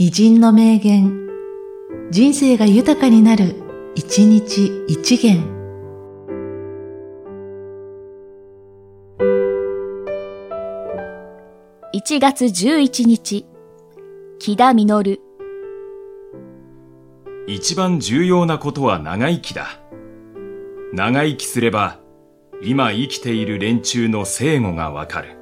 偉人の名言、人生が豊かになる、一日一元。1月11日、木田実。一番重要なことは長生きだ。長生きすれば、今生きている連中の生後がわかる。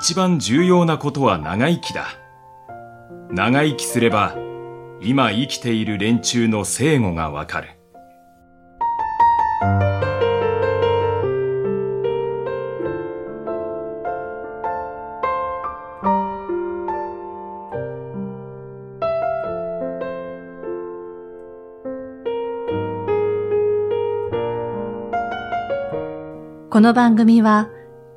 一番重要なことは長生きだ。長生きすれば、今生きている連中の生後がわかる。この番組は、